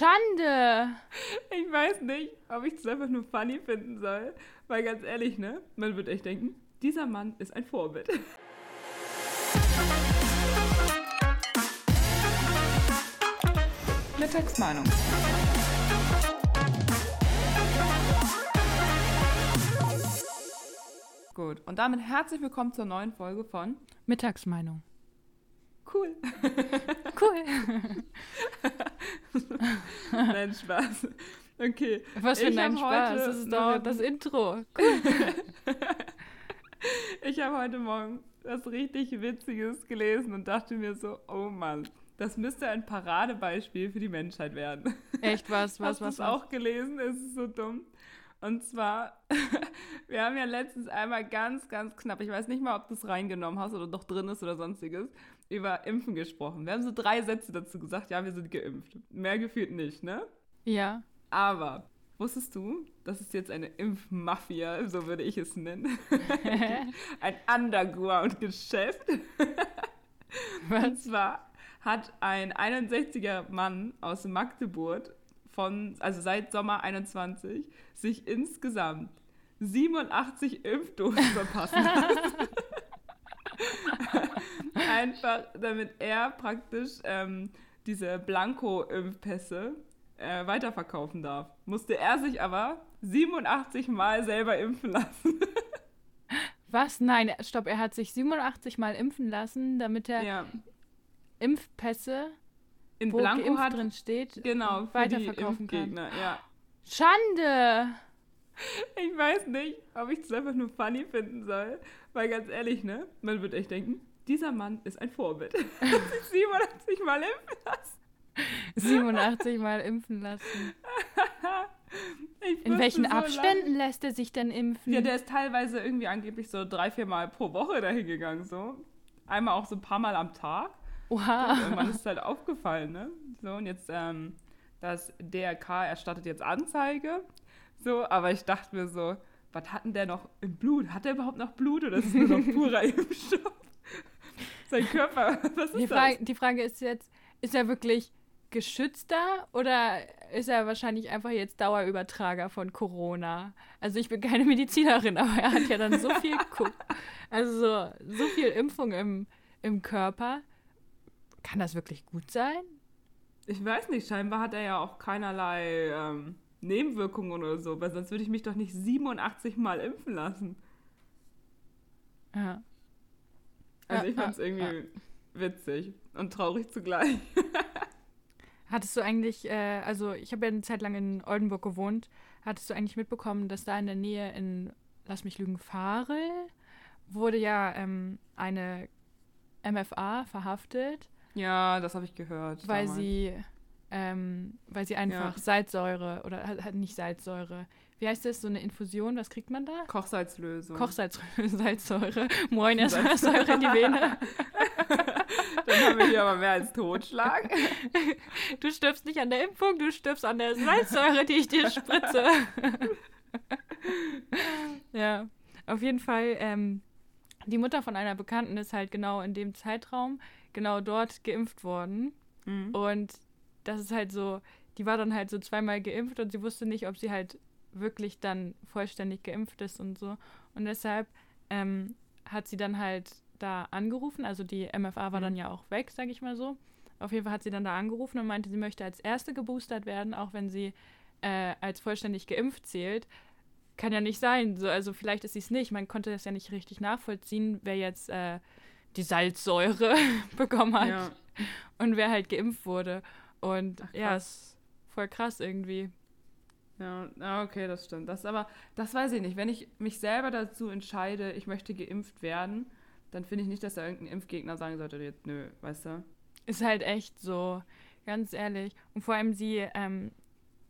Schande! Ich weiß nicht, ob ich das einfach nur funny finden soll. Weil ganz ehrlich, ne? Man wird echt denken, dieser Mann ist ein Vorbild. Mittagsmeinung. Gut, und damit herzlich willkommen zur neuen Folge von Mittagsmeinung. Cool. Cool. Nein, Spaß. Okay. Was für Ich ein Spaß. heute Das ist doch das Intro. Ich habe heute Morgen was richtig Witziges gelesen und dachte mir so, oh Mann, das müsste ein Paradebeispiel für die Menschheit werden. Echt was, was, Hast du was, was? auch gelesen? Es ist so dumm. Und zwar, wir haben ja letztens einmal ganz, ganz knapp, ich weiß nicht mal, ob du es reingenommen hast oder doch drin ist oder sonstiges, über Impfen gesprochen. Wir haben so drei Sätze dazu gesagt, ja, wir sind geimpft. Mehr gefühlt nicht, ne? Ja. Aber wusstest du, das ist jetzt eine Impfmafia, so würde ich es nennen. ein Underground-Geschäft. Und zwar hat ein 61er Mann aus Magdeburg von, also seit Sommer 21, sich insgesamt 87 Impfdosen verpassen lassen. Einfach, damit er praktisch ähm, diese Blanko-Impfpässe äh, weiterverkaufen darf. Musste er sich aber 87 Mal selber impfen lassen. Was? Nein, stopp, er hat sich 87 Mal impfen lassen, damit er ja. Impfpässe, In wo Blanko geimpft hat drin steht, genau weiterverkaufen kann. Ja. Schande! Ich weiß nicht, ob ich das einfach nur funny finden soll, weil ganz ehrlich, ne, man wird echt denken, dieser Mann ist ein Vorbild. Hat sich 87 Mal impfen lassen. 87 Mal impfen lassen. In welchen so Abständen lässt er sich denn impfen? Ja, der ist teilweise irgendwie angeblich so drei, vier Mal pro Woche dahin gegangen, so. Einmal auch so ein paar Mal am Tag. Oha. Irgendwann ist es halt aufgefallen, ne? So, und jetzt, ähm, das DRK erstattet jetzt Anzeige. So, aber ich dachte mir so, was hat denn der noch im Blut? Hat der überhaupt noch Blut oder ist es nur noch purer Impfstoff? Sein Körper, was Die ist das? Frage, die Frage ist jetzt, ist er wirklich geschützter oder ist er wahrscheinlich einfach jetzt Dauerübertrager von Corona? Also ich bin keine Medizinerin, aber er hat ja dann so viel, also so, so viel Impfung im, im Körper. Kann das wirklich gut sein? Ich weiß nicht, scheinbar hat er ja auch keinerlei ähm, Nebenwirkungen oder so, weil sonst würde ich mich doch nicht 87 Mal impfen lassen. Ja. Also Ja, ich fand es ja, irgendwie witzig und traurig zugleich. Hattest du eigentlich, äh, also ich habe ja eine Zeit lang in Oldenburg gewohnt, hattest du eigentlich mitbekommen, dass da in der Nähe in, lass mich lügen, Farel, wurde ja ähm, eine MFA verhaftet, Ja, das habe ich gehört. weil damals. sie, ähm, weil sie einfach Ja. Salzsäure oder nicht Salzsäure. Wie heißt das? So eine Infusion? Was kriegt man da? Kochsalzlösung. Kochsalzsäure. Moin, erstmal Säure in die Vene. Dann haben wir hier aber mehr als Totschlag. Du stirbst nicht an der Impfung, du stirbst an der Salzsäure, die ich dir spritze. ja, auf jeden Fall. Ähm, die Mutter von einer Bekannten ist halt genau in dem Zeitraum genau dort geimpft worden. Mhm. Und das ist halt so, die war dann halt so zweimal geimpft und sie wusste nicht, ob sie halt wirklich dann vollständig geimpft ist und so. Und deshalb ähm, hat sie dann halt da angerufen, also die MFA war Mhm. dann ja auch weg, sag ich mal so. Auf jeden Fall hat sie dann da angerufen und meinte, sie möchte als Erste geboostert werden, auch wenn sie äh, als vollständig geimpft zählt. Kann ja nicht sein. So, also vielleicht ist sie es nicht. Man konnte das ja nicht richtig nachvollziehen, wer jetzt äh, die Salzsäure bekommen hat Ja. und wer halt geimpft wurde. Und Ach, ja, ist voll krass irgendwie. Ja, ja, okay, das stimmt. Das aber, das weiß ich nicht. Wenn ich mich selber dazu entscheide, ich möchte geimpft werden, dann finde ich nicht, dass da irgendein Impfgegner sagen sollte, jetzt nö, weißt du? Ist halt echt so, ganz ehrlich. Und vor allem sie, ähm,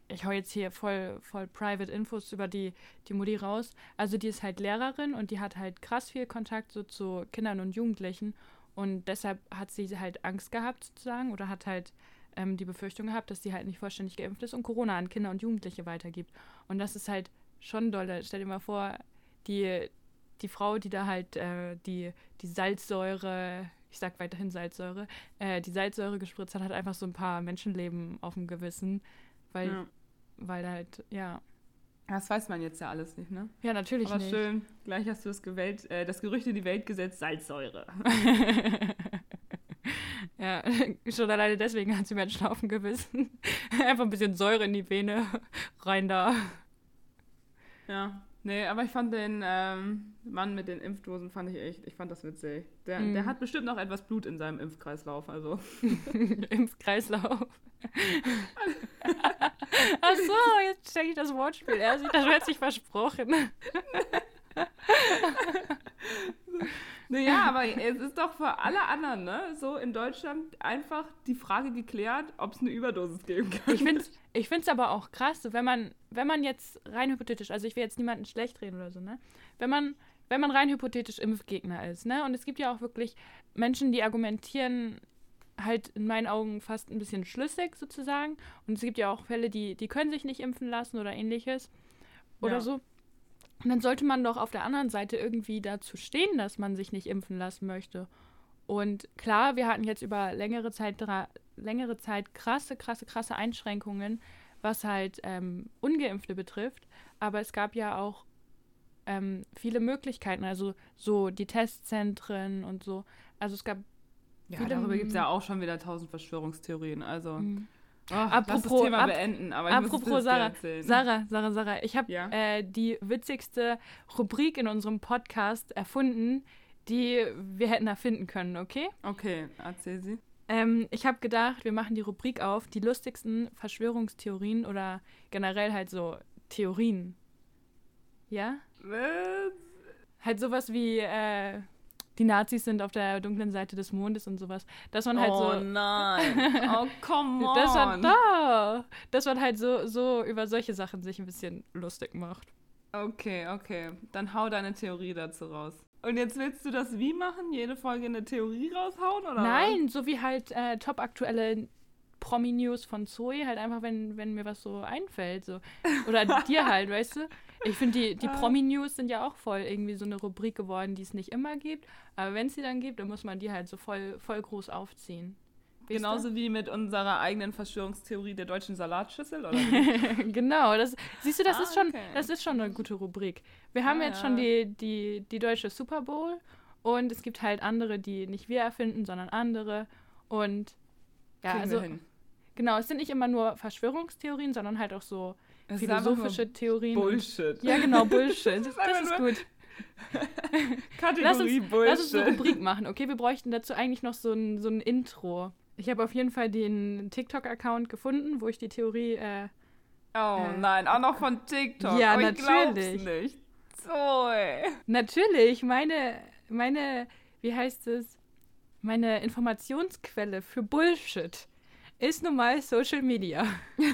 ich hau jetzt hier voll, voll private Infos über die, die Mutti raus. Also die ist halt Lehrerin und die hat halt krass viel Kontakt so zu Kindern und Jugendlichen. Und deshalb hat sie halt Angst gehabt sozusagen oder hat halt ähm, die Befürchtung gehabt, dass sie halt nicht vollständig geimpft ist und Corona an Kinder und Jugendliche weitergibt. Und das ist halt schon dolle. Stell dir mal vor, die, die Frau, die da halt äh, die, die Salzsäure ich sag weiterhin Salzsäure, äh, die Salzsäure gespritzt hat, hat einfach so ein paar Menschenleben auf dem Gewissen, weil, Ja. weil halt, ja. Das weiß man jetzt ja alles nicht, ne? Ja, natürlich Aber nicht. schön, gleich hast du das, gewählt, äh, das Gerücht in die Welt gesetzt, Salzsäure. ja, schon alleine deswegen hat sie Menschen auf dem Gewissen. Einfach ein bisschen Säure in die Vene, rein da. Ja. Nee, aber ich fand den ähm, Mann mit den Impfdosen, fand ich echt, ich fand das witzig. Der, Mhm. der hat bestimmt noch etwas Blut in seinem Impfkreislauf, also. Impfkreislauf. Ach so, jetzt stecke ich das Wortspiel. Er sich das hat sich versprochen. Naja, aber es ist doch für alle anderen, ne? So in Deutschland einfach die Frage geklärt, ob es eine Überdosis geben kann. Ich finde es ich find's aber auch krass, so wenn man, wenn man jetzt rein hypothetisch, also ich will jetzt niemanden schlecht reden oder so, ne? Wenn man, wenn man rein hypothetisch Impfgegner ist, ne? Und es gibt ja auch wirklich Menschen, die argumentieren halt in meinen Augen fast ein bisschen schlüssig sozusagen. Und es gibt ja auch Fälle, die, die können sich nicht impfen lassen oder ähnliches. Oder Ja. so. Und dann sollte man doch auf der anderen Seite irgendwie dazu stehen, dass man sich nicht impfen lassen möchte. Und klar, wir hatten jetzt über längere Zeit, längere Zeit krasse, krasse, krasse Einschränkungen, was halt ähm, Ungeimpfte betrifft. Aber es gab ja auch ähm, viele Möglichkeiten, also so die Testzentren und so. Also es gab. Ja, viele- darüber gibt es ja auch schon wieder tausend Verschwörungstheorien. Also, Mhm. Oh, Apropos- Thema ap- beenden. Aber ich Apropos Sarah. Sarah, Sarah, Sarah, ich habe Ja? äh, die witzigste Rubrik in unserem Podcast erfunden, die wir hätten erfinden können, okay? Okay, erzähl sie. Ähm, ich habe gedacht, wir machen die Rubrik auf, die lustigsten Verschwörungstheorien oder generell halt so Theorien. Ja? Äh, Halt sowas wie, äh, die Nazis sind auf der dunklen Seite des Mondes und sowas. Dass man halt oh so. nein. Oh, come on. Dass man, da, dass man halt so, so über solche Sachen sich ein bisschen lustig macht. Okay, okay. Dann hau deine Theorie dazu raus. Und jetzt willst du das wie machen? Jede Folge eine Theorie raushauen? Oder Nein, so wie halt äh, top aktuelle Promi-News von Zoe, halt einfach, wenn, wenn mir was so einfällt. So. Oder dir halt, weißt du? Ich finde, die, die Ah. Promi-News sind ja auch voll irgendwie so eine Rubrik geworden, die es nicht immer gibt. Aber wenn es sie dann gibt, dann muss man die halt so voll, voll groß aufziehen. Weißt Genauso wie mit unserer eigenen Verschwörungstheorie der deutschen Salatschüssel, oder? du? genau, das, siehst du, das Ah, ist schon, okay. das ist schon eine gute Rubrik. Wir haben Ah, jetzt schon die, die, die deutsche Super Bowl und es gibt halt andere, die nicht wir erfinden, sondern andere. Und ja, also. Genau, es sind nicht immer nur Verschwörungstheorien, sondern halt auch so Es philosophische Theorien. Bullshit. Ja, genau, Bullshit. das einfach ist gut. Lass uns, Kategorie lass uns eine Bullshit. Rubrik machen, okay? Wir bräuchten dazu eigentlich noch so ein, so ein Intro. Ich habe auf jeden Fall den TikTok-Account gefunden, wo ich die Theorie. Äh, Oh Äh, nein, auch noch von TikTok. Ja, oh, natürlich. nicht. So, ey. natürlich, meine, meine, wie heißt es? Meine Informationsquelle für Bullshit ist nun mal Social Media.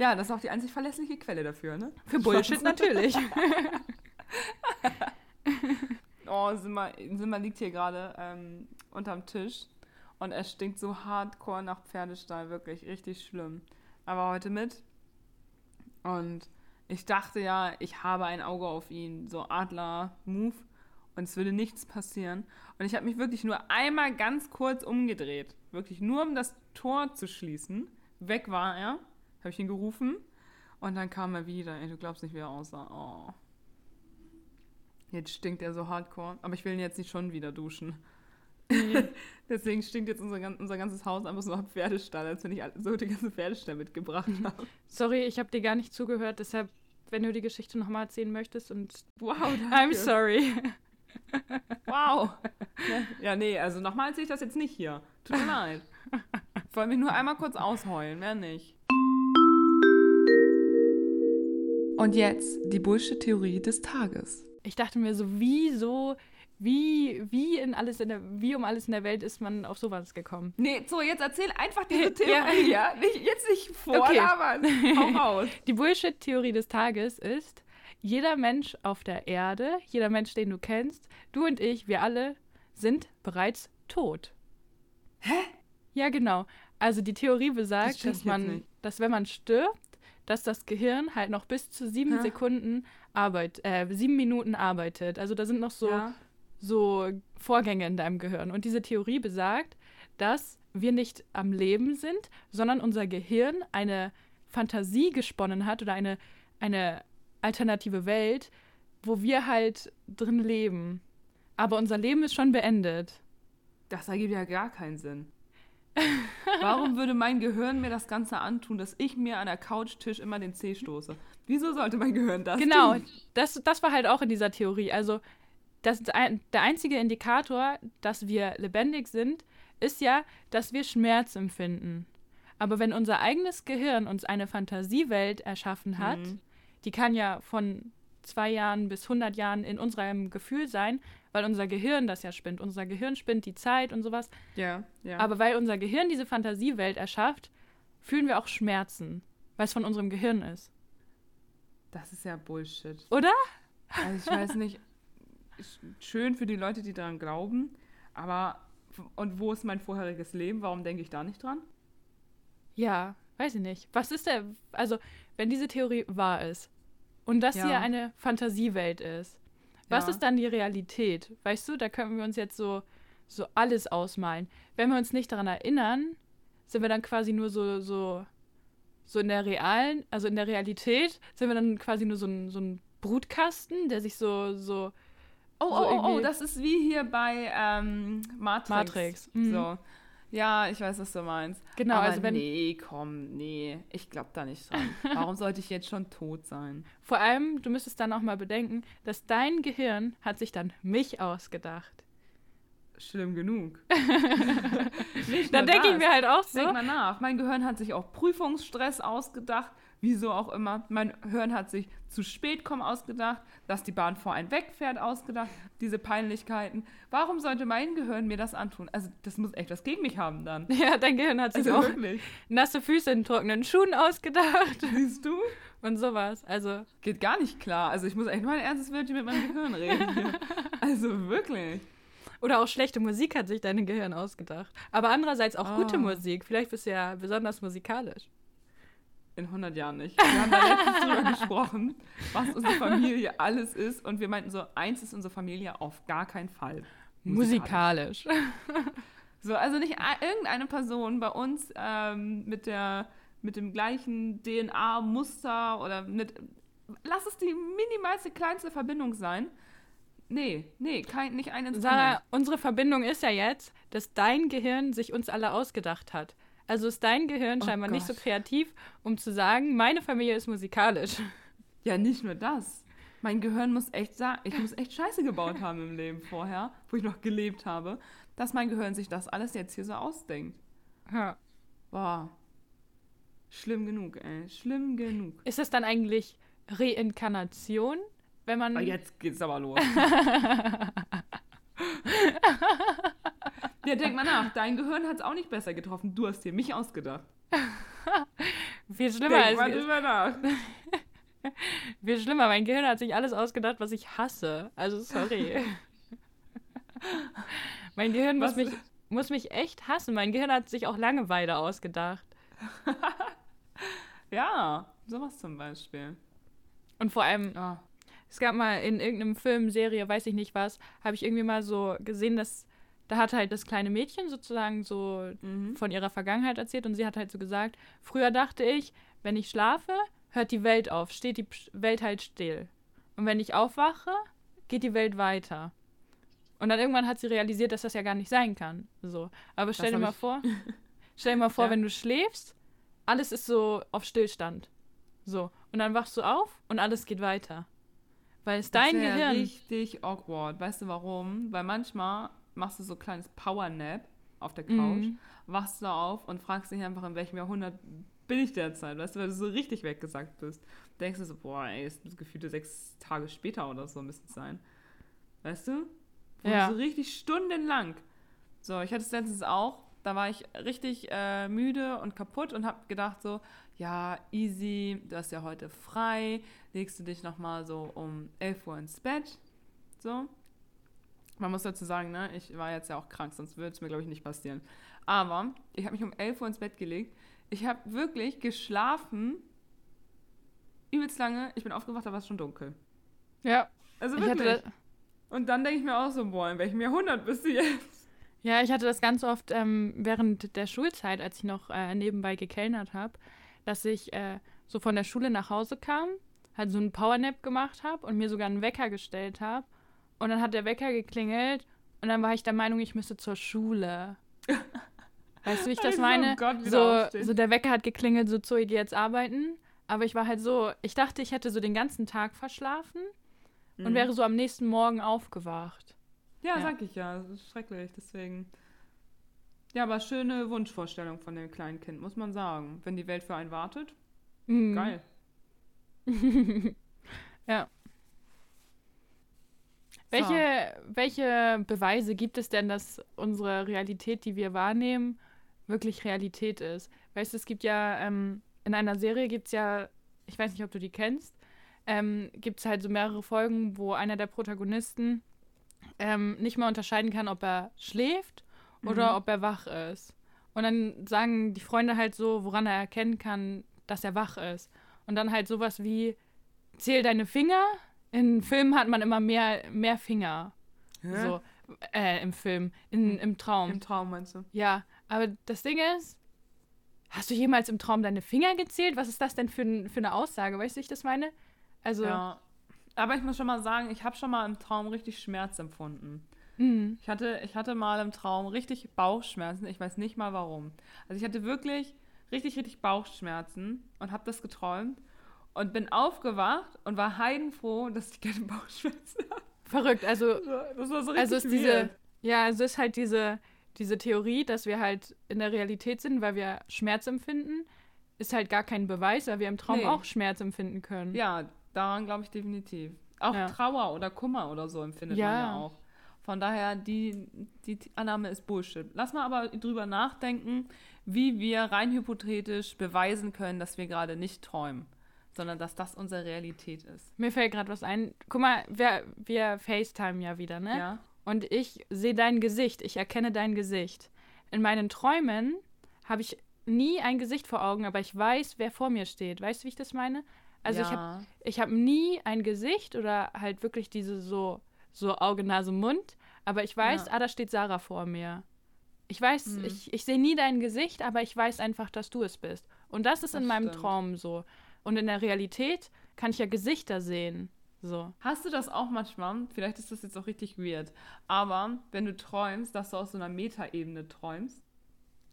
Ja, das ist auch die einzig verlässliche Quelle dafür, ne? Für Bullshit natürlich. Oh, Simba, Simba liegt hier gerade ähm, unterm Tisch und er stinkt so hardcore nach Pferdestall, wirklich richtig schlimm. Er war heute mit und ich dachte ja, ich habe ein Auge auf ihn, so Adler-Move und es würde nichts passieren. Und ich habe mich wirklich nur einmal ganz kurz umgedreht, wirklich nur um das Tor zu schließen. Weg war er, habe ich ihn gerufen und dann kam er wieder. Ey, du glaubst nicht, wie er aussah. Oh. Jetzt stinkt er so hardcore, aber ich will ihn jetzt nicht schon wieder duschen. Deswegen stinkt jetzt unser, unser ganzes Haus einfach so nach Pferdestall, als wenn ich so die ganze Pferdestall mitgebracht habe. Sorry, ich habe dir gar nicht zugehört, deshalb, wenn du die Geschichte nochmal erzählen möchtest und Wow, I'm danke. sorry. Wow. Ja, nee, also nochmal erzähle ich das jetzt nicht hier. Tut mir leid. Ich wollte mich nur einmal kurz ausheulen, mehr nicht. Und jetzt die Bullshit-Theorie des Tages. Ich dachte mir so, wieso, wie, wie in alles in der, wie um alles in der Welt ist man auf sowas gekommen? Nee, so, jetzt erzähl einfach diese Ja. Theorie, ja? Nicht, jetzt nicht vorlabern. Hau raus. Die Bullshit-Theorie des Tages ist, jeder Mensch auf der Erde, jeder Mensch, den du kennst, du und ich, wir alle, sind bereits tot. Hä? Ja, genau. Also die Theorie Das besagt, stimmt dass man, dass wenn man stirbt, dass das Gehirn halt noch bis zu sieben Hä? Sekunden arbeit, äh, sieben Minuten arbeitet. Also da sind noch so Ja. so Vorgänge in deinem Gehirn. Und diese Theorie besagt, dass wir nicht am Leben sind, sondern unser Gehirn eine Fantasie gesponnen hat oder eine, eine alternative Welt, wo wir halt drin leben. Aber unser Leben ist schon beendet. Das ergibt ja gar keinen Sinn. Warum würde mein Gehirn mir das Ganze antun, dass ich mir an der Couchtisch immer den Zeh stoße? Wieso sollte mein Gehirn das genau, tun? das, das war halt auch in dieser Theorie. Also das, der einzige Indikator, dass wir lebendig sind, ist ja, dass wir Schmerz empfinden. Aber wenn unser eigenes Gehirn uns eine Fantasiewelt erschaffen hat, Mhm. die kann ja von zwei Jahren bis 100 Jahren in unserem Gefühl sein, weil unser Gehirn das ja spinnt. Unser Gehirn spinnt die Zeit und sowas. Ja, ja. Aber weil unser Gehirn diese Fantasiewelt erschafft, fühlen wir auch Schmerzen, weil es von unserem Gehirn ist. das ist ja Bullshit. Oder? Also ich weiß nicht, sch- schön für die Leute, die daran glauben, aber und wo ist mein vorheriges Leben? Warum denke ich da nicht dran? Ja, weiß ich nicht. Was ist der, also wenn diese Theorie wahr ist und das Ja. hier eine Fantasiewelt ist, was Ja. ist dann die Realität? Weißt du, da können wir uns jetzt so, so alles ausmalen. Wenn wir uns nicht daran erinnern, sind wir dann quasi nur so, so, so in der realen, also in der Realität, sind wir dann quasi nur so ein, so ein Brutkasten, der sich so, so, Oh, So oh, oh, oh, das ist wie hier bei ähm, Matrix. Matrix, mhm. So. Ja, ich weiß, was du meinst. genau, Aber also wenn, nee, komm, nee, ich glaube da nicht dran. Warum sollte ich jetzt schon tot sein? vor allem, du müsstest dann auch mal bedenken, dass dein Gehirn hat sich dann mich ausgedacht. Schlimm genug. Dann denke ich mir halt auch so, Denk mal nach. Mein Gehirn hat sich auch Prüfungsstress ausgedacht. Wieso auch immer. Mein Gehirn hat sich zu spät kommen ausgedacht, dass die Bahn vor einen wegfährt ausgedacht, diese Peinlichkeiten. Warum sollte mein Gehirn mir das antun? Also, das muss echt was gegen mich haben dann. ja, dein Gehirn hat sich Also auch wirklich. nasse Füße in trockenen Schuhen ausgedacht Siehst du? und sowas. Also, Geht gar nicht klar. Also, ich muss echt mal ein ernstes Wörtchen mit meinem Gehirn reden. Also, wirklich. oder auch schlechte Musik hat sich dein Gehirn ausgedacht. Aber andererseits auch gute Ah. Musik. Vielleicht bist du ja besonders musikalisch. In 100 Jahren nicht. Wir haben da letztens drüber gesprochen, was unsere Familie alles ist. Und wir meinten so, eins ist unsere Familie auf gar keinen Fall. Musikalisch. So, also nicht irgendeine Person bei uns ähm, mit, der, mit dem gleichen DNA-Muster oder mit. Lass es die minimalste, kleinste Verbindung sein. Nee, nee, kein, nicht ein ins Sarah, unsere Verbindung ist ja jetzt, dass dein Gehirn sich uns alle ausgedacht hat. Also ist dein Gehirn Oh scheinbar nicht so Gott. kreativ, um zu sagen, meine Familie ist musikalisch. Ja, nicht nur das. Mein Gehirn muss echt sagen, ich muss echt Scheiße gebaut haben im Leben vorher, wo ich noch gelebt habe, dass mein Gehirn sich das alles jetzt hier so ausdenkt. Ja. Boah. Schlimm genug, ey. Schlimm genug. Ist das dann eigentlich Reinkarnation, wenn man Aber jetzt geht's aber los. ja, denk mal nach. Dein Gehirn hat's auch nicht besser getroffen. Du hast dir mich ausgedacht. viel schlimmer Denk mal drüber nach. viel schlimmer. Mein Gehirn hat sich alles ausgedacht, was ich hasse. Also sorry. mein Gehirn muss mich muss mich echt hassen. Mein Gehirn hat sich auch Langeweile ausgedacht. Ja, sowas zum Beispiel. Und vor allem Ah, Es gab mal in irgendeinem Film, Serie, weiß ich nicht was, habe ich irgendwie mal so gesehen, dass da hat halt das kleine Mädchen sozusagen so mhm. von ihrer Vergangenheit erzählt und sie hat halt so gesagt, früher dachte ich, wenn ich schlafe, hört die Welt auf, steht die Welt halt still. Und wenn ich aufwache, geht die Welt weiter. Und dann irgendwann hat sie realisiert, dass das ja gar nicht sein kann. So. Aber stell dir hab mal vor, stell dir mal vor, Ja. wenn du schläfst, alles ist so auf Stillstand. So. Und dann wachst du auf und alles geht weiter. Weil es dein das wär Gehirn. richtig awkward. Weißt du warum? Weil manchmal machst du so ein kleines Powernap auf der Couch, Mhm. wachst du auf und fragst dich einfach, in welchem Jahrhundert bin ich derzeit, weißt du, weil du so richtig weggesagt bist. Denkst du so, boah, ey, ist das gefühlte sechs Tage später oder so müssen es sein. Weißt du? Wo Ja. So richtig stundenlang. So, ich hatte es letztens auch, da war ich richtig äh, müde und kaputt und habe gedacht so, ja, easy, du hast ja heute frei, legst du dich nochmal so um 11 Uhr ins Bett. So. Man muss dazu sagen, ne, ich war jetzt ja auch krank, sonst würde es mir, glaube ich, nicht passieren. Aber ich habe mich um 11 Uhr ins Bett gelegt. Ich habe wirklich geschlafen, übelst lange. Ich bin aufgewacht, da war es schon dunkel. Ja, Also ich wirklich. Und dann denke ich mir auch so, boah, in welchem Jahrhundert bist du jetzt? Ja, ich hatte das ganz oft ähm, während der Schulzeit, als ich noch äh, nebenbei gekellnert habe, dass ich äh, so von der Schule nach Hause kam, halt so einen Powernap gemacht habe und mir sogar einen Wecker gestellt habe. Und dann hat der Wecker geklingelt und dann war ich der Meinung, ich müsste zur Schule. Weißt du, wie ich das Also, meine? um Gott, so, so der Wecker hat geklingelt, so Zoe, geh jetzt arbeiten. Aber ich war halt so, ich dachte, ich hätte so den ganzen Tag verschlafen und Mhm. wäre so am nächsten Morgen aufgewacht. Ja, Ja. sag ich ja. Das ist schrecklich, deswegen. Ja, aber schöne Wunschvorstellung von dem kleinen Kind, muss man sagen. Wenn die Welt für einen wartet, Mhm. geil. Ja. Welche, welche Beweise gibt es denn, dass unsere Realität, die wir wahrnehmen, wirklich Realität ist? Weißt du, es gibt ja, ähm, in einer Serie gibt es ja, ich weiß nicht, ob du die kennst, ähm, gibt es halt so mehrere Folgen, wo einer der Protagonisten ähm, nicht mehr unterscheiden kann, ob er schläft oder Mhm. ob er wach ist. Und dann sagen die Freunde halt so, woran er erkennen kann, dass er wach ist. Und dann halt sowas wie, zähl deine Finger. In Filmen hat man immer mehr, mehr Finger. Hä? So, äh, im Film, in, im Traum. Im Traum meinst du? ja, aber das Ding ist, hast du jemals im Traum deine Finger gezählt? Was ist das denn für, für eine Aussage? Weißt du, wie ich das meine? Also, Ja. Aber ich muss schon mal sagen, ich habe schon mal im Traum richtig Schmerz empfunden. mh, Ich hatte, ich hatte mal im Traum richtig Bauchschmerzen. Ich weiß nicht mal warum. Also ich hatte wirklich richtig, richtig Bauchschmerzen und habe das geträumt und bin aufgewacht und war heidenfroh, dass ich keine Bauchschmerzen habe. verrückt. Also, Das war so richtig also ist diese, ja, also ist halt diese, diese Theorie, dass wir halt in der Realität sind, weil wir Schmerz empfinden, ist halt gar kein Beweis, weil wir im Traum Nee. auch Schmerz empfinden können. Ja, daran glaube ich definitiv. Auch Ja. Trauer oder Kummer oder so empfindet Ja. man ja auch. Von daher, die, die Annahme ist Bullshit. Lass mal aber drüber nachdenken, wie wir rein hypothetisch beweisen können, dass wir gerade nicht träumen, sondern dass das unsere Realität ist. Mir fällt gerade was ein. Guck mal, wir, wir FaceTime ja wieder, ne? Ja? Und ich sehe dein Gesicht, ich erkenne dein Gesicht. In meinen Träumen habe ich nie ein Gesicht vor Augen, aber ich weiß, wer vor mir steht. Weißt du, wie ich das meine? Also ich habe ja. ich hab nie ein Gesicht oder halt wirklich diese so, so Auge, Nase, Mund, aber ich weiß, Ja. ah, da steht Sarah vor mir. Ich weiß, Mhm. ich, ich sehe nie dein Gesicht, aber ich weiß einfach, dass du es bist. Und das ist Das in meinem stimmt. Traum so. Und in der Realität kann ich ja Gesichter sehen. So. Hast du das auch manchmal? Vielleicht ist das jetzt auch richtig weird. Aber wenn du träumst, dass du aus so einer Metaebene träumst,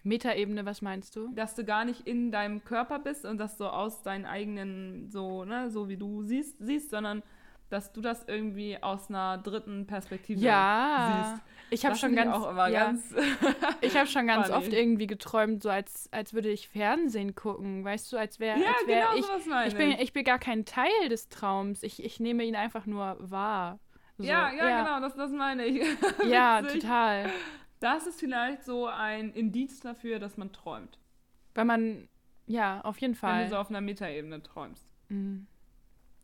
Metaebene, was meinst du? dass du gar nicht in deinem Körper bist und dass du aus deinen eigenen, so, ne, so wie du siehst, siehst, sondern dass du das irgendwie aus einer dritten Perspektive Ja, siehst. Ich habe schon ganz, auch immer ja, ganz ich habe schon ganz oft irgendwie geträumt, so als, als würde ich Fernsehen gucken, weißt du, als wäre, Ja, als wäre genau ich, sowas meine ich bin, ich bin gar kein Teil des Traums, ich, ich nehme ihn einfach nur wahr. So, ja, ja, genau, das, das meine ich. Ja, total. Das ist vielleicht so ein Indiz dafür, dass man träumt. Weil man, ja, auf jeden Wenn Fall. du so auf einer Metaebene träumst. Mhm.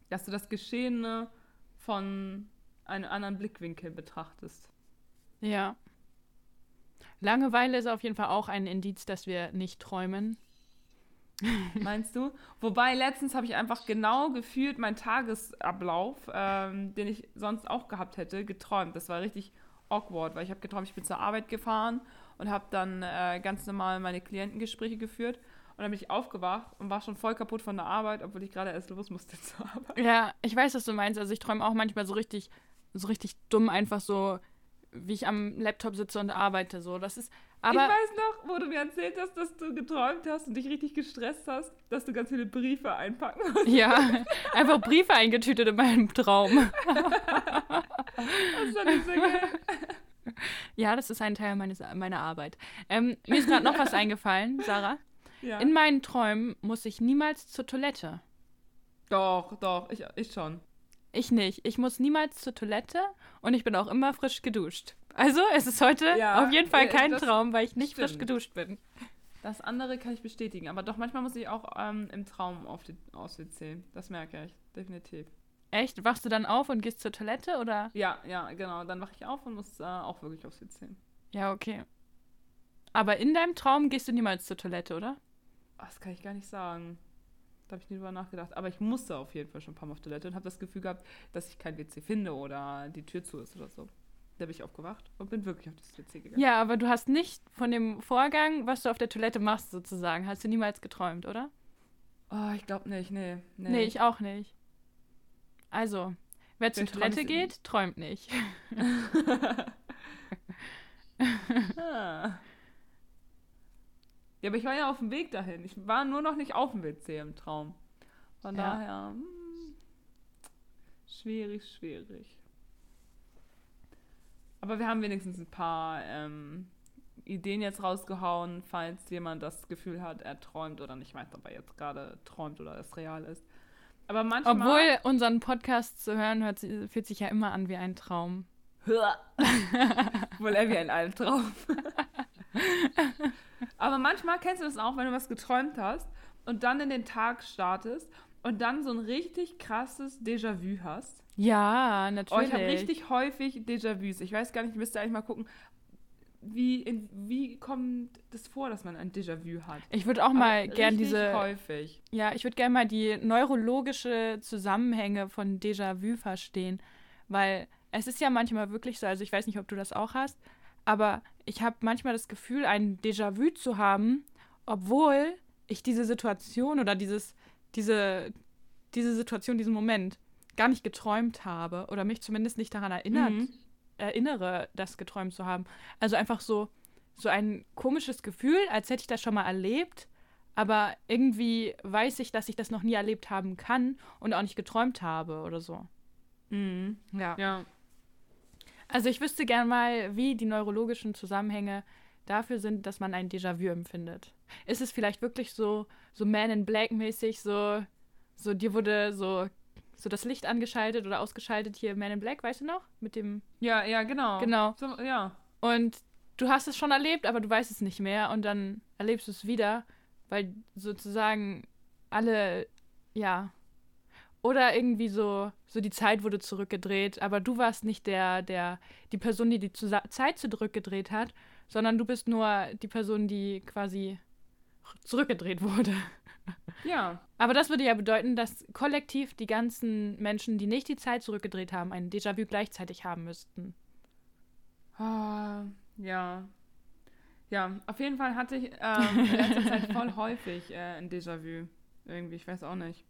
Dass du das Geschehene von einem anderen Blickwinkel betrachtest. Ja. Langeweile ist auf jeden Fall auch ein Indiz, dass wir nicht träumen. Meinst du? Wobei letztens habe ich einfach genau gefühlt meinen Tagesablauf, ähm, den ich sonst auch gehabt hätte, geträumt. Das war richtig awkward, weil ich habe geträumt, ich bin zur Arbeit gefahren und habe dann äh, ganz normal meine Klientengespräche geführt. Und dann bin ich aufgewacht und war schon voll kaputt von der Arbeit, obwohl ich gerade erst los musste zur Arbeit. Ja, ich weiß, was du meinst. Also ich träume auch manchmal so richtig, so richtig dumm, einfach so, wie ich am Laptop sitze und arbeite. So, das ist. Aber ich weiß noch, wo du mir erzählt hast, dass du geträumt hast und dich richtig gestresst hast, dass du ganz viele Briefe einpacken musst. ja, einfach Briefe eingetütet in meinem Traum. Das war nicht so geil. Ja, das ist ein Teil meines, meiner Arbeit. Ähm, mir ist gerade noch was eingefallen, Sarah. Ja. In meinen Träumen muss ich niemals zur Toilette. doch, doch, ich, ich schon. Ich nicht. Ich muss niemals zur Toilette und ich bin auch immer frisch geduscht. Also, es ist heute Ja, auf jeden Fall ja, kein Traum, weil ich nicht frisch stimmt. geduscht bin. Das andere kann ich bestätigen. Aber doch, manchmal muss ich auch ähm, im Traum auf die, aufs WC. Das merke ich, definitiv. Echt? Wachst du dann auf und gehst zur Toilette oder? Ja, ja, genau. Dann wache ich auf und muss äh, auch wirklich aufs WC. Ja, okay. Aber in deinem Traum gehst du niemals zur Toilette, oder? Das kann ich gar nicht sagen. Da habe ich nie drüber nachgedacht. Aber ich musste auf jeden Fall schon ein paar Mal auf Toilette und habe das Gefühl gehabt, dass ich kein WC finde oder die Tür zu ist oder so. Da bin ich aufgewacht und bin wirklich auf das WC gegangen. Ja, aber du hast nicht von dem Vorgang, was du auf der Toilette machst, sozusagen, hast du niemals geträumt, oder? Oh, ich glaube nicht, nee, nee. Nee, ich auch nicht. Also, wer zur Toilette geht, träumt nicht. Ah. Ja, aber ich war ja auf dem Weg dahin. Ich war nur noch nicht auf dem WC im Traum. Von Ja. daher, hm, schwierig, schwierig. Aber wir haben wenigstens ein paar ähm, Ideen jetzt rausgehauen, falls jemand das Gefühl hat, er träumt oder nicht weiß, ob er jetzt gerade träumt oder es real ist. Aber manchmal. Obwohl unseren Podcast zu hören, hört, fühlt sich ja immer an wie ein Traum. Wohl er wie ein Albtraum. Aber manchmal kennst du das auch, wenn du was geträumt hast und dann in den Tag startest und dann so ein richtig krasses Déjà-vu hast. Ja, Oh, natürlich. ich habe richtig häufig Déjà-vus. Ich weiß gar nicht, ich müsste eigentlich mal gucken, wie, in, wie kommt es vor, dass man ein Déjà-vu hat? Ich würde auch mal Aber gern richtig diese, häufig. ja, ich würde gerne mal die neurologische Zusammenhänge von Déjà-vu verstehen, weil es ist ja manchmal wirklich so, also ich weiß nicht, ob du das auch hast, aber ich habe manchmal das Gefühl, ein Déjà-vu zu haben, obwohl ich diese Situation oder dieses, diese, diese Situation, diesen Moment gar nicht geträumt habe oder mich zumindest nicht daran erinnert, Mhm. erinnere, das geträumt zu haben. Also einfach so, so ein komisches Gefühl, als hätte ich das schon mal erlebt, aber irgendwie weiß ich, dass ich das noch nie erlebt haben kann und auch nicht geträumt habe oder so. Mhm. Ja. Ja. Also ich wüsste gern mal, wie die neurologischen Zusammenhänge dafür sind, dass man ein Déjà-vu empfindet. Ist es vielleicht wirklich so, so Man in Black mäßig, so, so dir wurde so, so das Licht angeschaltet oder ausgeschaltet hier Man in Black, weißt du noch? Mit dem, Ja, ja, genau. genau. So, ja. Und du hast es schon erlebt, aber du weißt es nicht mehr und dann erlebst du es wieder, weil sozusagen alle, ja. Oder irgendwie so, so die Zeit wurde zurückgedreht, aber du warst nicht der, der, die Person, die die Zusa Zeit zurückgedreht hat, sondern du bist nur die Person, die quasi zurückgedreht wurde. Ja. Aber das würde ja bedeuten, dass kollektiv die ganzen Menschen, die nicht die Zeit zurückgedreht haben, ein Déjà-vu gleichzeitig haben müssten. Ah, ja. Ja, auf jeden Fall hatte ich ähm, in letzter Zeit voll häufig äh, ein Déjà-vu. Irgendwie, ich weiß auch nicht.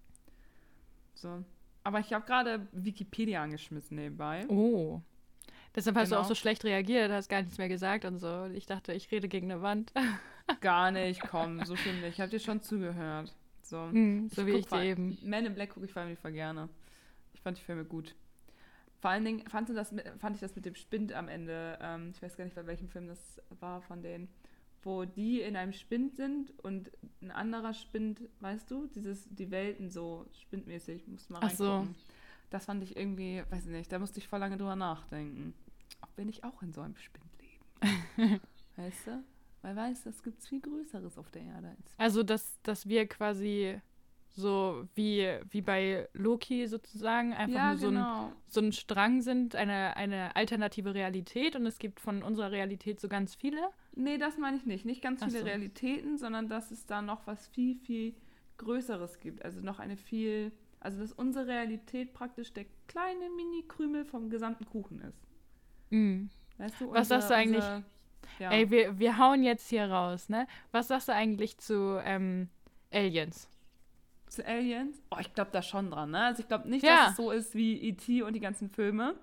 So. Aber ich habe gerade Wikipedia angeschmissen nebenbei. Oh. Deshalb hast du Genau. auch so schlecht reagiert, hast gar nichts mehr gesagt und so. Ich dachte, ich rede gegen eine Wand. Gar nicht, komm, so schlimm nicht. Ich habe dir schon zugehört. So, Mm, so wie guck ich dir eben. Man in Black gucke ich vor allem voll gerne. Ich fand die Filme gut. Vor allen Dingen fand, du das mit, fand ich das mit dem Spind am Ende, ähm, ich weiß gar nicht, bei welchem Film das war von denen, wo die in einem Spind sind und ein anderer Spind, weißt du, dieses, die Welten so spindmäßig, musst du mal Ach so. Das fand ich irgendwie, weiß ich nicht, da musste ich voll lange drüber nachdenken. Ob wenn ich auch in so einem Spind lebe. weißt du? Weil weißt, es gibt viel Größeres auf der Erde als Also, dass, dass wir quasi so wie, wie bei Loki sozusagen einfach ja, nur so, ein, genau. so ein Strang sind, eine, eine alternative Realität und es gibt von unserer Realität so ganz viele. Nee, das meine ich nicht. Nicht ganz Ach viele so. Realitäten, sondern dass es da noch was viel, viel Größeres gibt. Also noch eine viel, also dass unsere Realität praktisch der kleine Mini-Krümel vom gesamten Kuchen ist. Mm. Weißt du? Was sagst du eigentlich? Unsere, ja. Ey, wir, wir hauen jetzt hier raus, ne? Was sagst du eigentlich zu ähm, Aliens? Zu Aliens? Oh, ich glaube da schon dran, ne? Also ich glaube nicht, Ja. dass es so ist wie E.T. und die ganzen Filme.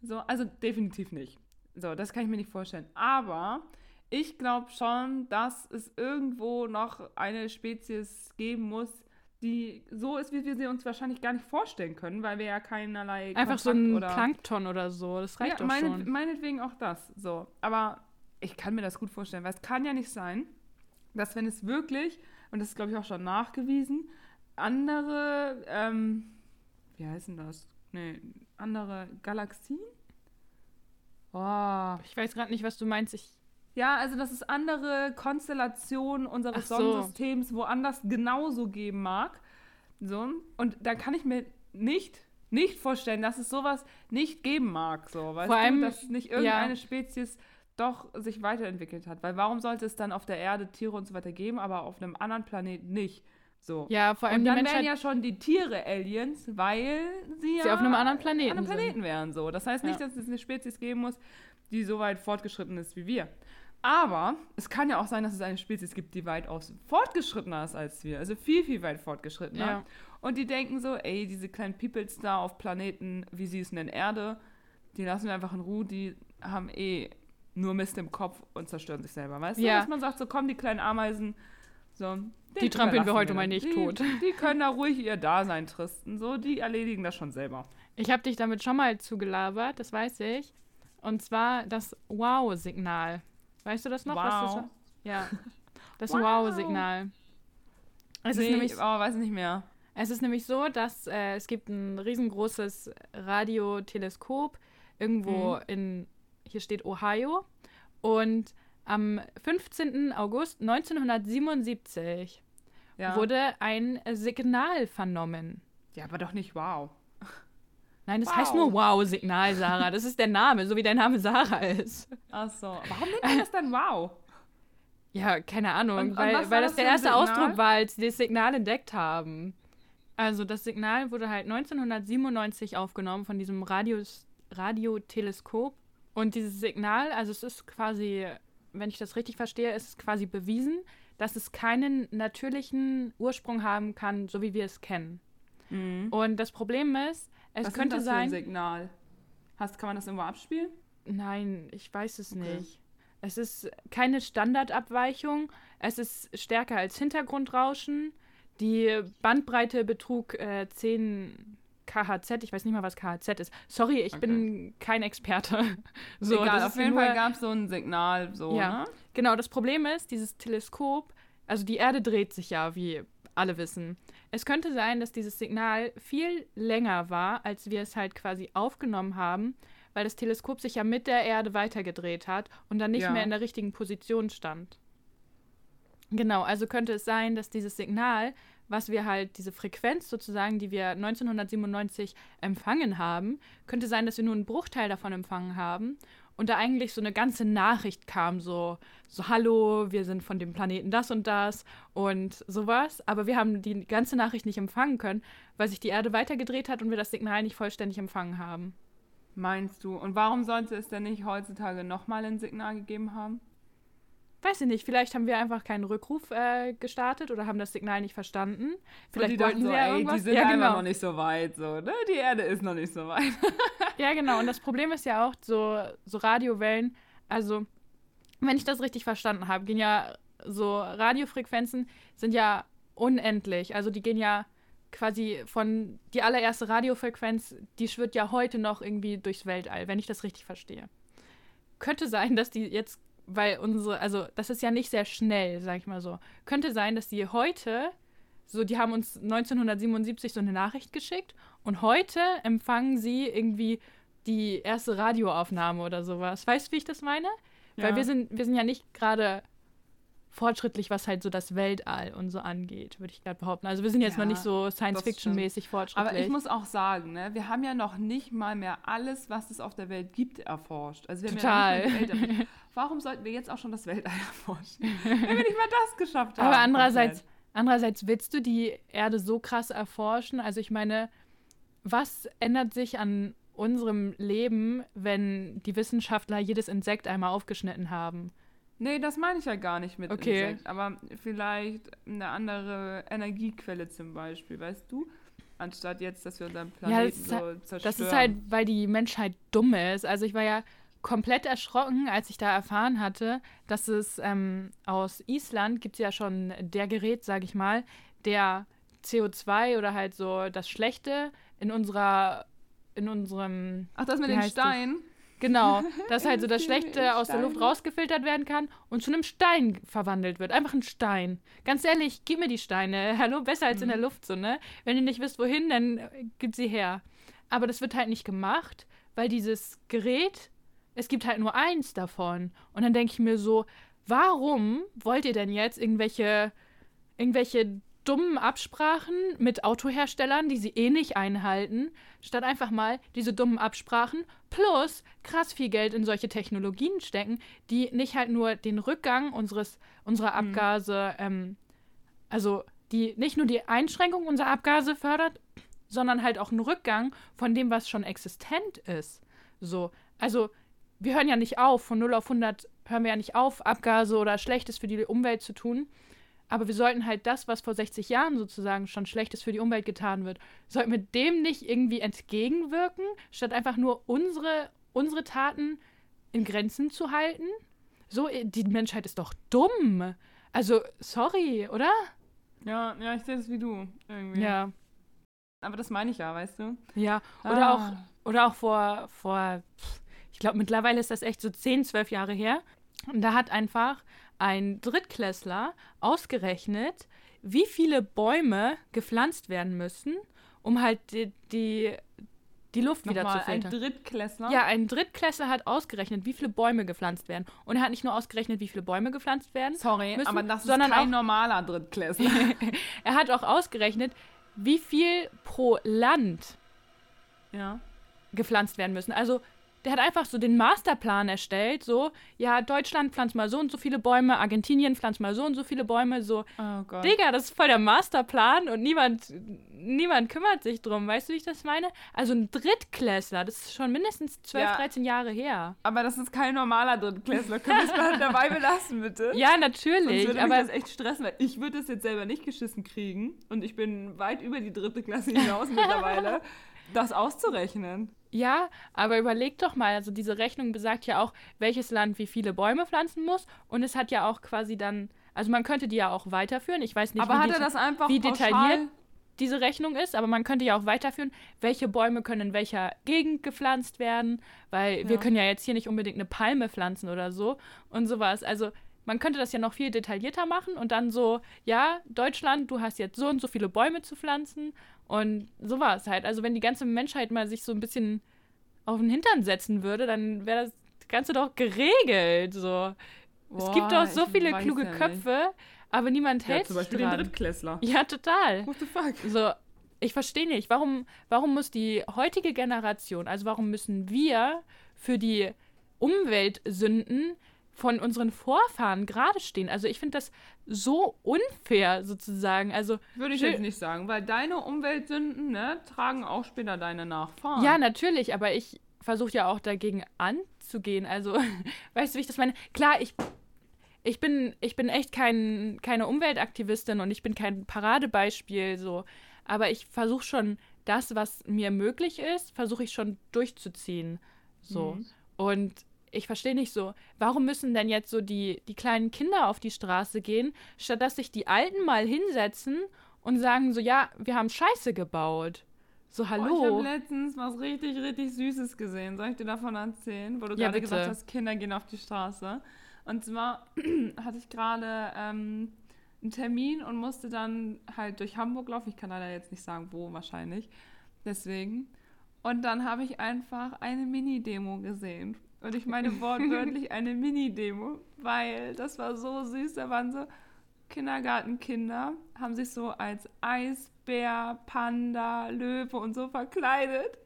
So, also definitiv nicht. So, das kann ich mir nicht vorstellen. Aber ich glaube schon, dass es irgendwo noch eine Spezies geben muss, die so ist, wie wir sie uns wahrscheinlich gar nicht vorstellen können, weil wir ja keinerlei Einfach so Kontakt ein oder Plankton oder so, das reicht ja, doch meinet, schon. meinetwegen auch das. So. Aber ich kann mir das gut vorstellen, weil es kann ja nicht sein, dass wenn es wirklich, und das ist glaube ich auch schon nachgewiesen, andere, ähm, wie heißen das? Nee, andere Galaxien? Oh. Ich weiß gerade nicht, was du meinst. Ich, Ja, also dass es andere Konstellationen unseres so. Sonnensystems woanders genauso geben mag. So. Und da kann ich mir nicht, nicht vorstellen, dass es sowas nicht geben mag. So, weißt Vor allem, du, dass nicht ja. irgendeine Spezies doch sich weiterentwickelt hat. Weil warum sollte es dann auf der Erde Tiere und so weiter geben, aber auf einem anderen Planeten nicht? So. Ja, vor allem Und die dann Menschheit. wären ja schon die Tiere Aliens, weil sie, Sie ja auf einem anderen Planeten an einem sind. Planeten wären. So. Das heißt nicht, Ja. dass es eine Spezies geben muss, die so weit fortgeschritten ist wie wir. Aber es kann ja auch sein, dass es eine Spezies gibt, die weitaus fortgeschrittener ist als wir. Also viel, viel weit fortgeschrittener. Ja. Und die denken so, ey, diese kleinen Peoples da auf Planeten, wie sie es nennen, Erde, die lassen wir einfach in Ruhe, die haben eh nur Mist im Kopf und zerstören sich selber. Weißt du, Ja. dass man sagt, so komm, die kleinen Ameisen, so. Die trampeln wir heute mal nicht die, tot. Die können da ruhig ihr Dasein tristen, so, die erledigen das schon selber. Ich habe dich damit schon mal zugelabert, das weiß ich. Und zwar das Wow-Signal. Weißt du das noch? Was das Wow. Ja. Das Wow. Wow-Signal. Es nee, ist nämlich ich oh, weiß nicht mehr. Es ist nämlich so, dass äh, es gibt ein riesengroßes Radioteleskop irgendwo Mhm. in, hier steht Ohio. Und am 15. August 1977 Ja. wurde ein Signal vernommen. ja, aber doch nicht wow. Nein, das Wow. heißt nur Wow-Signal, Sarah. Das ist der Name, so wie dein Name Sarah ist. Ach so. Warum nennt man das dann wow? Ja, keine Ahnung, Und- und weil, war weil das das der erste Signal? Ausdruck war, als sie das Signal entdeckt haben. Also das Signal wurde halt 1997 aufgenommen von diesem Radios, Radioteleskop. Und dieses Signal, also es ist quasi, wenn ich das richtig verstehe, ist es quasi bewiesen, dass es keinen natürlichen Ursprung haben kann, so wie wir es kennen. Mhm. Und das Problem ist, es Was könnte ist das für ein sein. Signal? Hast, kann man das irgendwo abspielen? Nein, ich weiß es Okay. nicht. Es ist keine Standardabweichung. Es ist stärker als Hintergrundrauschen. Die Bandbreite betrug äh, 10 KHZ. Ich weiß nicht mal, was KHZ ist. Sorry, ich bin kein Experte. so, Egal, auf jeden Fall gab es so ein Signal, so, Ja. ne? Genau, das Problem ist, dieses Teleskop, also die Erde dreht sich ja, wie alle wissen. Es könnte sein, dass dieses Signal viel länger war, als wir es halt quasi aufgenommen haben, weil das Teleskop sich ja mit der Erde weitergedreht hat und dann nicht Ja. mehr in der richtigen Position stand. Genau, also könnte es sein, dass dieses Signal, was wir halt, diese Frequenz sozusagen, die wir 1997 empfangen haben, könnte sein, dass wir nur einen Bruchteil davon empfangen haben und da eigentlich so eine ganze Nachricht kam, so, so, hallo, wir sind von dem Planeten das und das und sowas. Aber wir haben die ganze Nachricht nicht empfangen können, weil sich die Erde weitergedreht hat und wir das Signal nicht vollständig empfangen haben. Meinst du? Und warum sollte es denn nicht heutzutage nochmal ein Signal gegeben haben? Weiß ich nicht, vielleicht haben wir einfach keinen Rückruf äh, gestartet oder haben das Signal nicht verstanden. Vielleicht wollten so, sie ja ey, irgendwas. die sind ja, einfach genau. noch nicht so weit, so, ne? Die Erde ist noch nicht so weit. Ja, genau. Und das Problem ist ja auch, so, so Radiowellen, also, wenn ich das richtig verstanden habe, gehen ja so Radiofrequenzen sind ja unendlich. Also die gehen ja quasi von die allererste Radiofrequenz, die schwirrt ja heute noch irgendwie durchs Weltall, wenn ich das richtig verstehe. Könnte sein, dass die jetzt, weil unsere, also das ist ja nicht sehr schnell, sag ich mal so. Könnte sein, dass die heute, so die haben uns 1977 so eine Nachricht geschickt und heute empfangen sie irgendwie die erste Radioaufnahme oder sowas. Weißt du, wie ich das meine? Weil Ja. wir sind, wir sind ja nicht gerade fortschrittlich, was halt so das Weltall und so angeht, würde ich gerade behaupten. Also wir sind jetzt Ja, noch nicht so Science-Fiction-mäßig fortschrittlich. Aber ich muss auch sagen, ne, wir haben ja noch nicht mal mehr alles, was es auf der Welt gibt, erforscht. Also wir haben Total. Ja mal. Warum sollten wir jetzt auch schon das Weltall erforschen? wenn wir nicht mal das geschafft haben. Aber andererseits, andererseits willst du die Erde so krass erforschen? Also ich meine, was ändert sich an unserem Leben, wenn die Wissenschaftler jedes Insekt einmal aufgeschnitten haben? Nee, das meine ich ja gar nicht mit Okay. Insekt. Aber vielleicht eine andere Energiequelle zum Beispiel, weißt du? Anstatt jetzt, dass wir unseren Ja, Planeten das ist so halt- zerstören. Das ist halt, weil die Menschheit dumm ist. Also ich war ja komplett erschrocken, als ich da erfahren hatte, dass es ähm, aus Island gibt es ja schon der Gerät, sage ich mal, der CO2 oder halt so das Schlechte in unserer, in unserem, Ach, das mit den heißt das? Steinen? Genau, dass halt so das Im Schlechte aus der Luft rausgefiltert werden kann und zu einem Stein verwandelt wird. Einfach ein Stein. Ganz ehrlich, gib mir die Steine. Hallo, besser als in der Luft so, ne? Wenn ihr nicht wisst, wohin, dann äh, gib sie her. Aber das wird halt nicht gemacht, weil dieses Gerät, es gibt halt nur eins davon. Und dann denke ich mir so, warum wollt ihr denn jetzt irgendwelche, irgendwelche dummen Absprachen mit Autoherstellern, die sie eh nicht einhalten, statt einfach mal diese dummen Absprachen plus krass viel Geld in solche Technologien stecken, die nicht halt nur den Rückgang unseres, unserer Abgase, ähm, also die nicht nur die Einschränkung unserer Abgase fördert, sondern halt auch einen Rückgang von dem, was schon existent ist. So, also wir hören ja nicht auf, von 0 auf 100 hören wir ja nicht auf, Abgase oder Schlechtes für die Umwelt zu tun. Aber wir sollten halt das, was vor 60 Jahren sozusagen schon Schlechtes für die Umwelt getan wird, sollten wir dem nicht irgendwie entgegenwirken, statt einfach nur unsere, unsere Taten in Grenzen zu halten? So, die Menschheit ist doch dumm. Also, sorry, oder? Ja, ja, ich sehe das wie du irgendwie. Ja. Aber das meine ich ja, weißt du? Ja, oder Ah. auch, oder auch vor, vor ich glaube, mittlerweile ist das echt so 10, 12 Jahre her. Und da hat einfach ein Drittklässler ausgerechnet, wie viele Bäume gepflanzt werden müssen, um halt die, die, die Luft wieder Nochmal, zu ein filtern. Drittklässler? Ja, ein Drittklässler hat ausgerechnet, wie viele Bäume gepflanzt werden. Und er hat nicht nur ausgerechnet, wie viele Bäume gepflanzt werden, Sorry, müssen, aber das ist sondern kein auch- normaler Drittklässler. er hat auch ausgerechnet, wie viel pro Land ja. gepflanzt werden müssen. Also der hat einfach so den Masterplan erstellt, so, ja, Deutschland pflanzt mal so und so viele Bäume, Argentinien pflanzt mal so und so viele Bäume, so, Oh Gott. Digga, das ist voll der Masterplan und niemand, niemand kümmert sich drum, weißt du, wie ich das meine? Also ein Drittklässler, das ist schon mindestens 12, Ja. 13 Jahre her. Aber das ist kein normaler Drittklässler. Können wir es mal dabei belassen, bitte? Ja, Sonst natürlich, würde mich aber das echt stressen, weil ich würde das jetzt selber nicht geschissen kriegen und ich bin weit über die dritte Klasse hinaus mittlerweile, das auszurechnen. Ja, aber überleg doch mal, also diese Rechnung besagt ja auch, welches Land wie viele Bäume pflanzen muss und es hat ja auch quasi dann, also man könnte die ja auch weiterführen. Ich weiß nicht, Aber wie, hat er deta- das einfach wie detailliert diese Rechnung ist, aber man könnte ja auch weiterführen, welche Bäume können in welcher Gegend gepflanzt werden, weil wir Ja. können ja jetzt hier nicht unbedingt eine Palme pflanzen oder so und sowas. Also man könnte das ja noch viel detaillierter machen und dann so, ja, Deutschland, du hast jetzt so und so viele Bäume zu pflanzen und sowas halt. Also wenn die ganze Menschheit mal sich so ein bisschen auf den Hintern setzen würde, dann wäre das Ganze doch geregelt. So. es Boah, gibt doch so viele kluge ja nicht. Köpfe, aber niemand Ja, hält zum sich Beispiel den dran. Drittklässler. Ja, total. What the fuck? So, ich verstehe nicht, warum, warum muss die heutige Generation, also warum müssen wir für die Umweltsünden von unseren Vorfahren gerade stehen? Also ich finde das so unfair sozusagen. Also Würde ich jetzt nicht sagen, weil deine Umweltsünden, ne, tragen auch später deine Nachfahren. ja, natürlich, aber ich versuche ja auch dagegen anzugehen. Also, weißt du, wie ich das meine? Klar, ich ich bin, ich bin echt kein, keine Umweltaktivistin und ich bin kein Paradebeispiel, so. Aber ich versuche schon, das, was mir möglich ist, versuche ich schon durchzuziehen. So. Mhm. Und ich verstehe nicht so, warum müssen denn jetzt so die, die kleinen Kinder auf die Straße gehen, statt dass sich die Alten mal hinsetzen und sagen so, ja, wir haben Scheiße gebaut. So, Oh, ich habe hallo. letztens was richtig, richtig Süßes gesehen. Soll ich dir davon erzählen? Wo du Ja, gerade bitte. gesagt hast, Kinder gehen auf die Straße. Und zwar hatte ich gerade ähm, einen Termin und musste dann halt durch Hamburg laufen. Ich kann leider jetzt nicht sagen, wo wahrscheinlich. Deswegen. Und dann habe ich einfach eine Mini-Demo gesehen. Und ich meine wortwörtlich eine Mini-Demo, weil das war so süß. Da waren so Kindergartenkinder, haben sich so als Eisbär, Panda, Löwe und so verkleidet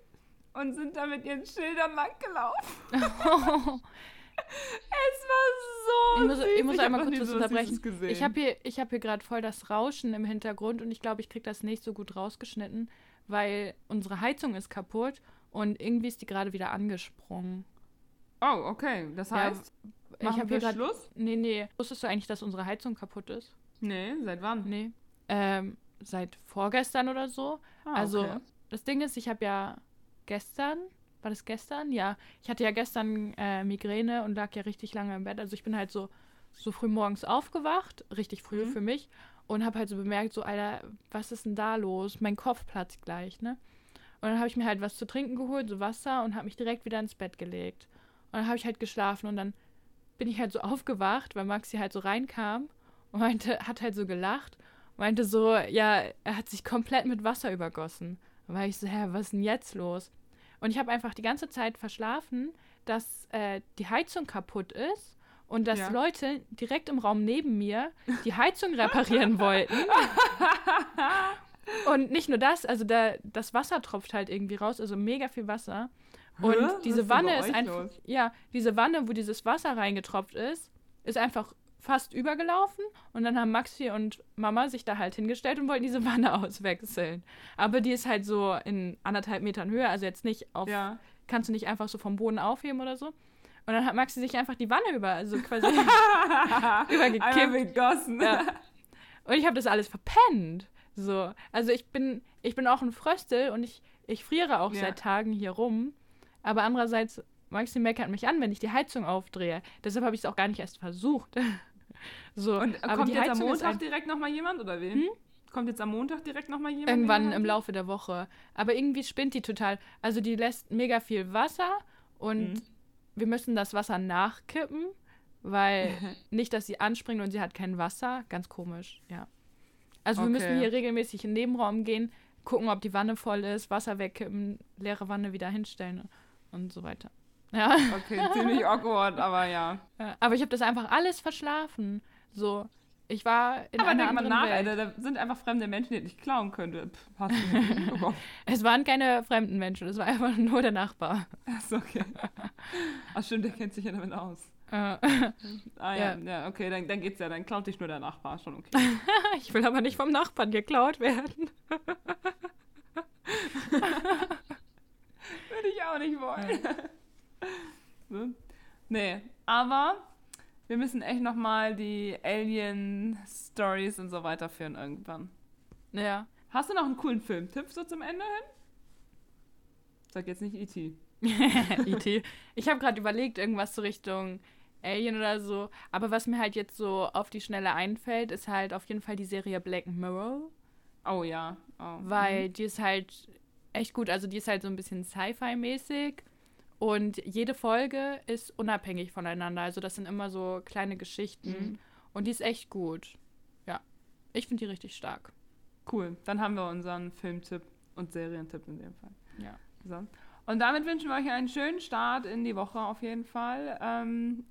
und sind da mit ihren Schildern langgelaufen. Es war so Ich muss, süß. ich muss hab einmal kurz was sowas unterbrechen. Ich habe hier, ich hab hier gerade voll das Rauschen im Hintergrund und ich glaube, ich kriege das nicht so gut rausgeschnitten, weil unsere Heizung ist kaputt und irgendwie ist die gerade wieder angesprungen. Oh, okay. Das Ja, heißt, ich machen habe hier gerade. Schluss? Nee, nee. Wusstest du eigentlich, dass unsere Heizung kaputt ist? Nee, seit wann? Nee. Ähm, seit vorgestern oder so. Ah, also, okay. das Ding ist, ich habe ja gestern, war das gestern? Ja, ich hatte ja gestern äh, Migräne und lag ja richtig lange im Bett. Also ich bin halt so, so früh morgens aufgewacht, richtig früh Mhm. für mich, und habe halt so bemerkt, so, Alter, was ist denn da los? Mein Kopf platzt gleich, ne? Und dann habe ich mir halt was zu trinken geholt, so Wasser, und habe mich direkt wieder ins Bett gelegt. Und dann habe ich halt geschlafen und dann bin ich halt so aufgewacht, weil Maxi halt so reinkam und meinte, hat halt so gelacht meinte so, ja, er hat sich komplett mit Wasser übergossen. Da war ich so, hä, was ist denn jetzt los? Und ich habe einfach die ganze Zeit verschlafen, dass äh, die Heizung kaputt ist und dass Ja. Leute direkt im Raum neben mir die Heizung reparieren wollten. Und nicht nur das, also da, das Wasser tropft halt irgendwie raus, also mega viel Wasser. Und Hä? Diese Wanne ist einfach, ja, diese Wanne, wo dieses Wasser reingetropft ist, ist einfach fast übergelaufen und dann haben Maxi und Mama sich da halt hingestellt und wollten diese Wanne auswechseln. Aber die ist halt so in anderthalb Metern Höhe, also jetzt nicht auf, Ja. kannst du nicht einfach so vom Boden aufheben oder so. Und dann hat Maxi sich einfach die Wanne über, also quasi übergekippt. Gegossen. Ja. Und ich habe das alles verpennt. So. Also ich bin, ich bin auch ein Fröstel und ich, ich friere auch Ja. seit Tagen hier rum. Aber andererseits, Maxi meckert mich an, wenn ich die Heizung aufdrehe. Deshalb habe ich es auch gar nicht erst versucht. so, Und aber kommt die jetzt am Heizung ist Montag ein, direkt nochmal jemand oder wen? Hm? Kommt jetzt am Montag direkt nochmal jemand? irgendwann im? Laufe der Woche. Aber irgendwie spinnt die total. Also die lässt mega viel Wasser und Mhm. wir müssen das Wasser nachkippen, weil nicht, dass sie anspringt und sie hat kein Wasser. Ganz komisch, ja. Also wir müssen Okay. hier regelmäßig in den Nebenraum gehen, gucken, ob die Wanne voll ist, Wasser wegkippen, leere Wanne wieder hinstellen und so weiter. Ja. Okay, ziemlich awkward, aber ja. Ja, Aber ich habe das einfach alles verschlafen. So, ich war in aber einer anderen nach, Welt. Alter, da sind einfach fremde Menschen, die ich klauen könnte. Pff, mitbekommen. Es waren keine fremden Menschen, es war einfach nur der Nachbar. Achso, okay. Ach stimmt, der kennt sich ja damit aus. Äh, Ah ja, Ja. ja, okay, dann, dann geht's ja, dann klaut dich nur der Nachbar, schon okay. ich will aber nicht vom Nachbarn geklaut werden. Auch nicht wollen. so. Nee, aber wir müssen echt nochmal die Alien-Stories und so weiterführen irgendwann. Ja. Hast du noch einen coolen Filmtipp so zum Ende hin? Sag jetzt nicht E.T. IT. Ich habe gerade überlegt, irgendwas so Richtung Alien oder so. Aber was mir halt jetzt so auf die Schnelle einfällt, ist halt auf jeden Fall die Serie Black Mirror. Oh ja. Oh. Weil die ist halt echt gut. Also die ist halt so ein bisschen Sci-Fi-mäßig. Und jede Folge ist unabhängig voneinander. Also das sind immer so kleine Geschichten. Mhm. Und die ist echt gut. Ja. Ich finde die richtig stark. Cool. Dann haben wir unseren Filmtipp und Serientipp in dem Fall. Ja. So. Und damit wünschen wir euch einen schönen Start in die Woche auf jeden Fall. Ähm,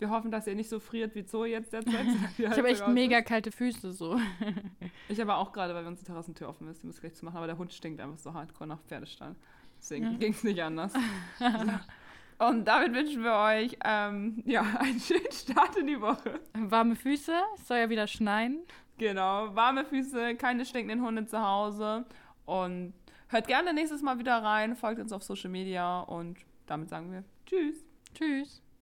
wir hoffen, dass ihr nicht so friert wie Zoe jetzt derzeit. Ich habe echt mega kalte Füße so. Ich aber auch gerade, weil wir unsere Terrassentür offen ist, die muss ich gleich zu machen. Aber der Hund stinkt einfach so hardcore nach Pferdestall. Deswegen Ja. ging es nicht anders. so. Und damit wünschen wir euch ähm, ja, einen schönen Start in die Woche. Warme Füße, es soll ja wieder schneien. Genau, warme Füße, keine stinkenden Hunde zu Hause. Und hört gerne nächstes Mal wieder rein, folgt uns auf Social Media und damit sagen wir Tschüss. Tschüss.